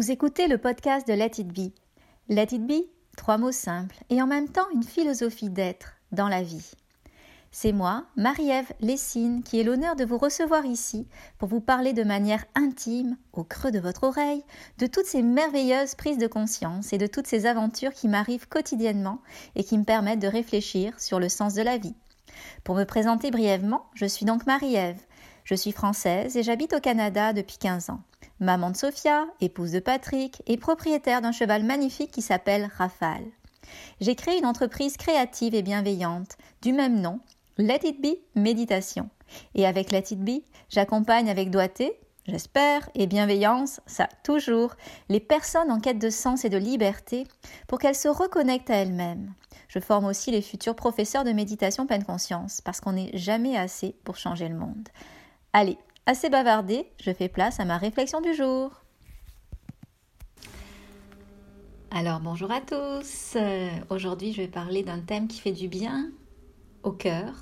Vous écoutez le podcast de Let It Be. Let It Be, trois mots simples et en même temps une philosophie d'être dans la vie. C'est moi, Marie-Ève Lessine, qui ai l'honneur de vous recevoir ici pour vous parler de manière intime, au creux de votre oreille, de toutes ces merveilleuses prises de conscience et de toutes ces aventures qui m'arrivent quotidiennement et qui me permettent de réfléchir sur le sens de la vie. Pour me présenter brièvement, je suis donc Marie-Ève. Je suis française et j'habite au Canada depuis 15 ans maman de Sophia, épouse de Patrick et propriétaire d'un cheval magnifique qui s'appelle Rafale. J'ai créé une entreprise créative et bienveillante du même nom, Let It Be Méditation. Et avec Let It Be, j'accompagne avec doigté, j'espère, et bienveillance, ça toujours, les personnes en quête de sens et de liberté pour qu'elles se reconnectent à elles-mêmes. Je forme aussi les futurs professeurs de méditation pleine conscience parce qu'on n'est jamais assez pour changer le monde. Allez, Assez bavardé, je fais place à ma réflexion du jour. Alors bonjour à tous. Euh, aujourd'hui je vais parler d'un thème qui fait du bien au cœur.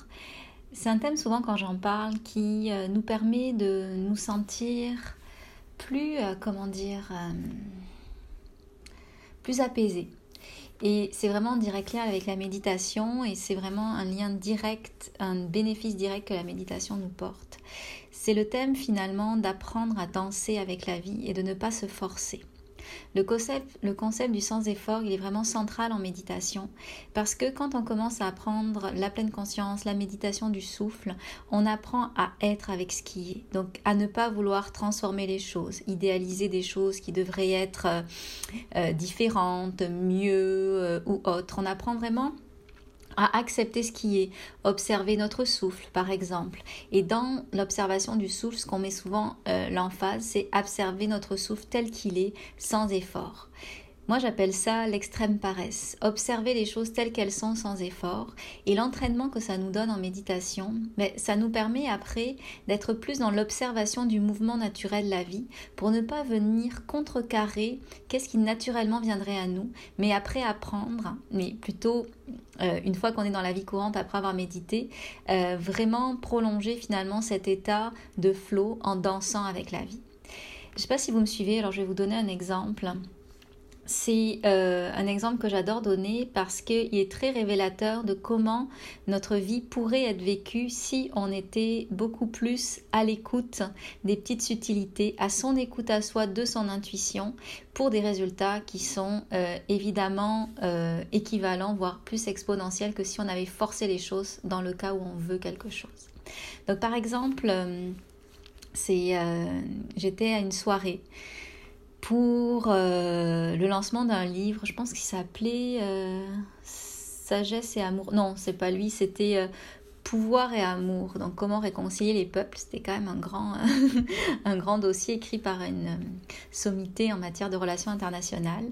C'est un thème souvent quand j'en parle qui euh, nous permet de nous sentir plus, euh, comment dire, plus apaisés. Et c'est vraiment en direct lien avec la méditation et c'est vraiment un lien direct, un bénéfice direct que la méditation nous porte. C'est le thème finalement d'apprendre à danser avec la vie et de ne pas se forcer. Le concept, le concept du sans-effort, il est vraiment central en méditation parce que quand on commence à apprendre la pleine conscience, la méditation du souffle, on apprend à être avec ce qui est. Donc à ne pas vouloir transformer les choses, idéaliser des choses qui devraient être euh, euh, différentes, mieux euh, ou autres. On apprend vraiment à accepter ce qui est, observer notre souffle par exemple. Et dans l'observation du souffle, ce qu'on met souvent euh, l'emphase, c'est observer notre souffle tel qu'il est, sans effort. Moi, j'appelle ça l'extrême paresse. Observer les choses telles qu'elles sont sans effort. Et l'entraînement que ça nous donne en méditation, mais ça nous permet après d'être plus dans l'observation du mouvement naturel de la vie pour ne pas venir contrecarrer qu'est-ce qui naturellement viendrait à nous, mais après apprendre, mais plutôt euh, une fois qu'on est dans la vie courante après avoir médité, euh, vraiment prolonger finalement cet état de flow en dansant avec la vie. Je ne sais pas si vous me suivez, alors je vais vous donner un exemple c'est euh, un exemple que j'adore donner parce qu'il est très révélateur de comment notre vie pourrait être vécue si on était beaucoup plus à l'écoute des petites subtilités, à son écoute à soi, de son intuition, pour des résultats qui sont euh, évidemment euh, équivalents, voire plus exponentiels que si on avait forcé les choses dans le cas où on veut quelque chose. Donc par exemple, c'est j'étais à une soirée pour euh, le lancement d'un livre, je pense qu'il s'appelait euh, Sagesse et Amour. Non, c'est pas lui, c'était euh, Pouvoir et Amour. Donc comment réconcilier les peuples, c'était quand même un grand, un grand dossier écrit par une sommité en matière de relations internationales.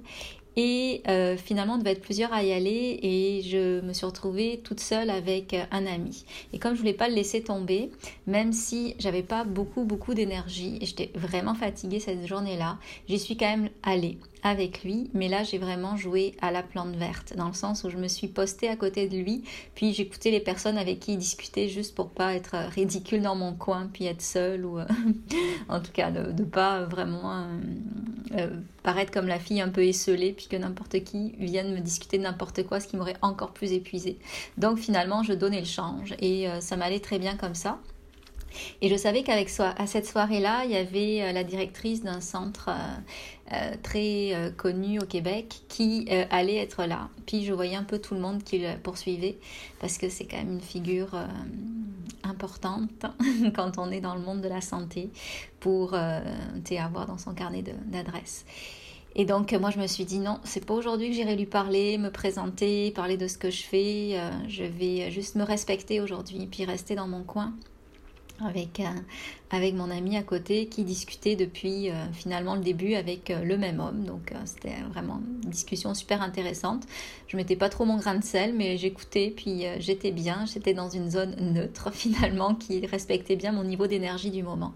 Et euh, finalement, on devait être plusieurs à y aller et je me suis retrouvée toute seule avec un ami. Et comme je voulais pas le laisser tomber, même si j'avais pas beaucoup beaucoup d'énergie et j'étais vraiment fatiguée cette journée-là, j'y suis quand même allée avec lui, mais là j'ai vraiment joué à la plante verte, dans le sens où je me suis postée à côté de lui, puis j'écoutais les personnes avec qui il discutait juste pour pas être ridicule dans mon coin, puis être seule, ou euh, en tout cas de, pas vraiment euh, euh, paraître comme la fille un peu esselée, puis que n'importe qui vienne me discuter de n'importe quoi, ce qui m'aurait encore plus épuisée. Donc finalement je donnais le change et ça m'allait très bien comme ça. Et je savais qu'avec à cette soirée-là, il y avait euh, la directrice d'un centre euh, euh, très connu au Québec qui allait être là. Puis je voyais un peu tout le monde qui le poursuivait parce que c'est quand même une figure importante quand on est dans le monde de la santé pour avoir dans son carnet d'adresses. Et donc moi je me suis dit non, c'est pas aujourd'hui que j'irai lui parler, me présenter, parler de ce que je fais. je vais juste me respecter aujourd'hui, puis rester dans mon coin avec, avec mon ami à côté qui discutait depuis euh, finalement le début avec euh, le même homme. Donc euh, c'était vraiment une discussion super intéressante. Je mettais pas trop mon grain de sel, mais j'écoutais, puis j'étais bien. J'étais dans une zone neutre finalement qui respectait bien mon niveau d'énergie du moment.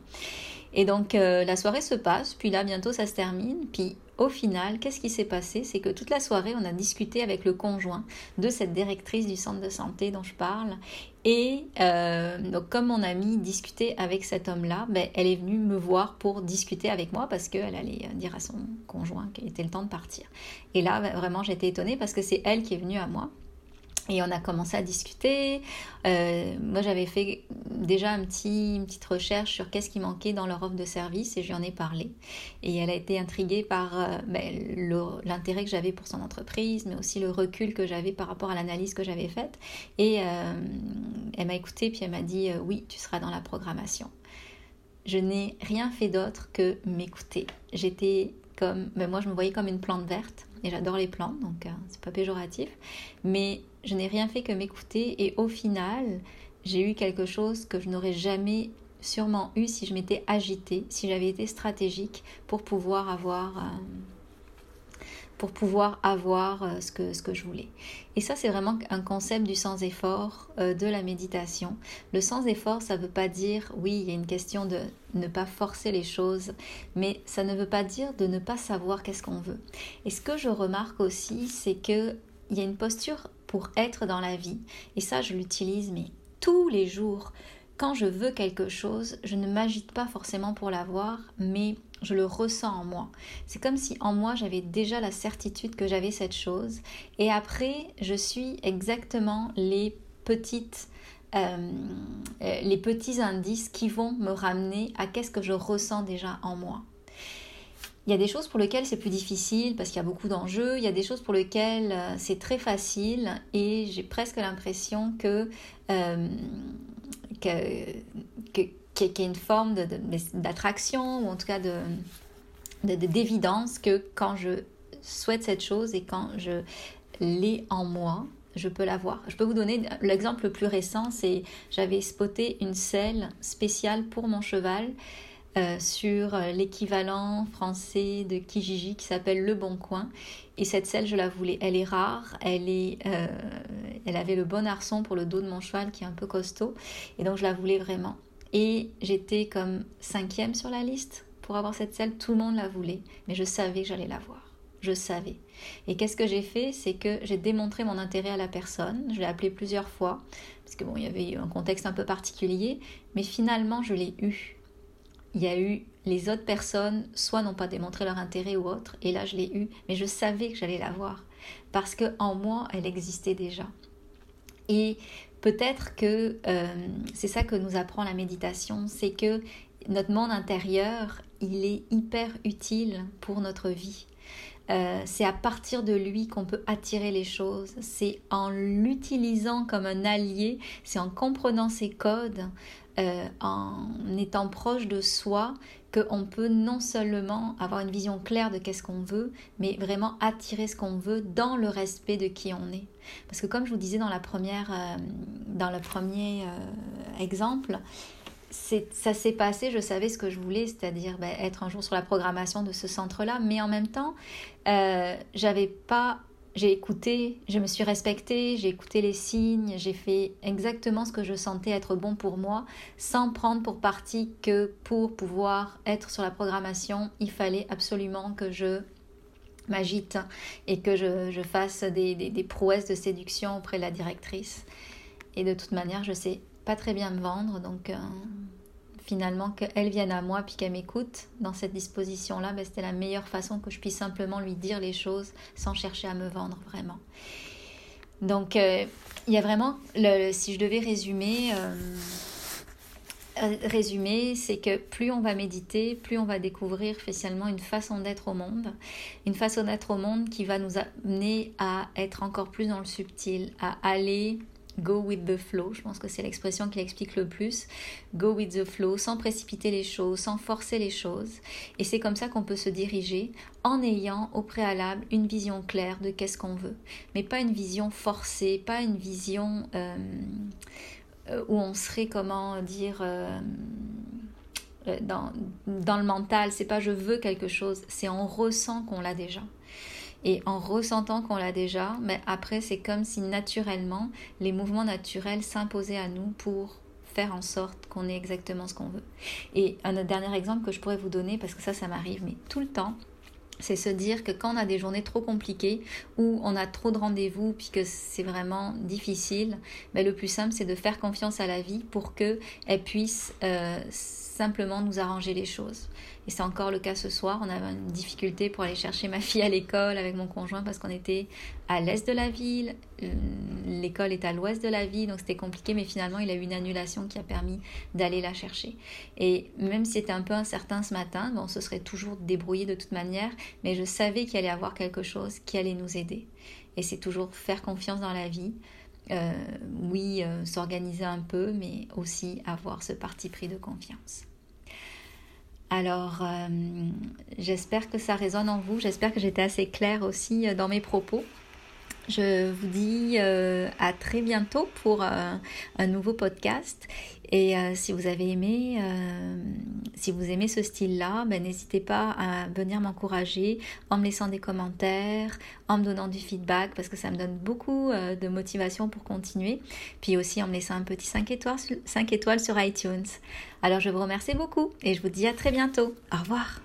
Et donc la soirée se passe, puis là bientôt ça se termine, puis au final, qu'est-ce qui s'est passé? C'est que toute la soirée, on a discuté avec le conjoint de cette directrice du centre de santé dont je parle. Et euh, donc, comme mon amie discutait avec cet homme-là, ben, elle est venue me voir pour discuter avec moi parce qu'elle allait euh, dire à son conjoint qu'il était le temps de partir. Et là, ben, vraiment, j'étais étonnée parce que c'est elle qui est venue à moi. Et on a commencé à discuter. Euh, moi, j'avais fait déjà un petit, une petite recherche sur qu'est-ce qui manquait dans leur offre de service et je lui en ai parlé. Et elle a été intriguée par euh, ben, l'intérêt que j'avais pour son entreprise, mais aussi le recul que j'avais par rapport à l'analyse que j'avais faite. Et euh, elle m'a écouté puis elle m'a dit oui, tu seras dans la programmation. Je n'ai rien fait d'autre que m'écouter. J'étais comme, ben moi je me voyais comme une plante verte et j'adore les plantes, donc c'est pas péjoratif. Mais je n'ai rien fait que m'écouter et au final, j'ai eu quelque chose que je n'aurais jamais sûrement eu si je m'étais agitée, si j'avais été stratégique pour pouvoir avoir euh, pour pouvoir avoir euh, ce, que, ce que je voulais. Et ça, c'est vraiment un concept du sans-effort euh, de la méditation. Le sans-effort, ça ne veut pas dire, oui, il y a une question de ne pas forcer les choses, mais ça ne veut pas dire de ne pas savoir qu'est-ce qu'on veut. Et ce que je remarque aussi, c'est qu'il y a une posture pour être dans la vie. Et ça, je l'utilise, mais tous les jours. Quand je veux quelque chose, je ne m'agite pas forcément pour l'avoir, mais je le ressens en moi. C'est comme si en moi j'avais déjà la certitude que j'avais cette chose. Et après, je suis exactement les petites euh, euh, les petits indices qui vont me ramener à qu'est-ce que je ressens déjà en moi. Il y a des choses pour lesquelles c'est plus difficile parce qu'il y a beaucoup d'enjeux. Il y a des choses pour lesquelles euh, c'est très facile et j'ai presque l'impression que, euh, qu'il y a une forme d'attraction ou en tout cas de, d'évidence que quand je souhaite cette chose et quand je l'ai en moi, je peux l'avoir. Je peux vous donner l'exemple le plus récent, c'est j'avais spoté une selle spéciale pour mon cheval euh, sur euh, l'équivalent français de Kijiji qui s'appelle Le Bon Coin. Et cette selle, je la voulais. Elle est rare, elle, est, euh, elle avait le bon arçon pour le dos de mon cheval qui est un peu costaud. Et donc je la voulais vraiment. Et j'étais comme cinquième sur la liste pour avoir cette selle. Tout le monde la voulait, mais je savais que j'allais l'avoir. Je savais. Et qu'est-ce que j'ai fait? C'est que j'ai démontré mon intérêt à la personne. Je l'ai appelé plusieurs fois, parce que bon, il y avait un contexte un peu particulier, mais finalement, je l'ai eu il y a eu les autres personnes, soit n'ont pas démontré leur intérêt ou autre, et là je l'ai eu, mais je savais que j'allais l'avoir parce que en moi elle existait déjà. Et peut-être que euh, c'est ça que nous apprend la méditation, c'est que notre monde intérieur, il est hyper utile pour notre vie. Euh, c'est à partir de lui qu'on peut attirer les choses. C'est en l'utilisant comme un allié, c'est en comprenant ses codes, euh, en étant proche de soi qu'on peut non seulement avoir une vision claire de qu'est-ce qu'on veut, mais vraiment attirer ce qu'on veut dans le respect de qui on est. Parce que comme je vous disais dans, la première, euh, dans le premier exemple, ça s'est passé, je savais ce que je voulais, c'est-à-dire ben, être un jour sur la programmation de ce centre-là, mais en même temps, j'avais pas j'ai écouté, je me suis respectée, j'ai écouté les signes, j'ai fait exactement ce que je sentais être bon pour moi, sans prendre pour partie que pour pouvoir être sur la programmation, il fallait absolument que je m'agite et que je, fasse des, prouesses de séduction auprès de la directrice. Et de toute manière, je sais très bien me vendre, donc... Euh, finalement qu'elle vienne à moi puis qu'elle m'écoute dans cette disposition-là, ben, c'était la meilleure façon que je puisse simplement lui dire les choses sans chercher à me vendre vraiment. Donc euh, il y a vraiment, le, si je devais résumer, euh, résumer, c'est que plus on va méditer, plus on va découvrir spécialement une façon d'être au monde, une façon d'être au monde qui va nous amener à être encore plus dans le subtil, à aller Go with the flow, je pense que c'est l'expression qui l'explique le plus. Go with the flow, sans précipiter les choses, sans forcer les choses. Et c'est comme ça qu'on peut se diriger en ayant au préalable une vision claire de qu'est-ce qu'on veut. Mais pas une vision forcée, pas une vision euh, euh, où on serait, comment dire, euh, dans, dans le mental. C'est pas je veux quelque chose, c'est on ressent qu'on l'a déjà et en ressentant qu'on l'a déjà, mais après c'est comme si naturellement les mouvements naturels s'imposaient à nous pour faire en sorte qu'on ait exactement ce qu'on veut. Et un dernier exemple que je pourrais vous donner, parce que ça, ça m'arrive, mais tout le temps, c'est se dire que quand on a des journées trop compliquées ou on a trop de rendez-vous puis que c'est vraiment difficile, ben le plus simple c'est de faire confiance à la vie pour qu'elle puisse euh, simplement nous arranger les choses. Et c'est encore le cas ce soir. On avait une difficulté pour aller chercher ma fille à l'école avec mon conjoint parce qu'on était à l'est de la ville. Euh, l'école est à l'ouest de la ville, donc c'était compliqué. Mais finalement, il a eu une annulation qui a permis d'aller la chercher. Et même si c'était un peu incertain ce matin, bon, on se serait toujours débrouillé de toute manière. Mais je savais qu'il allait avoir quelque chose qui allait nous aider. Et c'est toujours faire confiance dans la vie. Euh, oui, euh, s'organiser un peu, mais aussi avoir ce parti pris de confiance. Alors, euh, j'espère que ça résonne en vous. J'espère que j'étais assez claire aussi dans mes propos. Je vous dis euh, à très bientôt pour un nouveau podcast. Et si vous avez aimé, si vous aimez ce style-là, ben, n'hésitez pas à venir m'encourager en me laissant des commentaires, en me donnant du feedback parce que ça me donne beaucoup de motivation pour continuer. Puis aussi en me laissant un petit 5 étoiles, 5 étoiles sur iTunes. Alors je vous remercie beaucoup et je vous dis à très bientôt. Au revoir.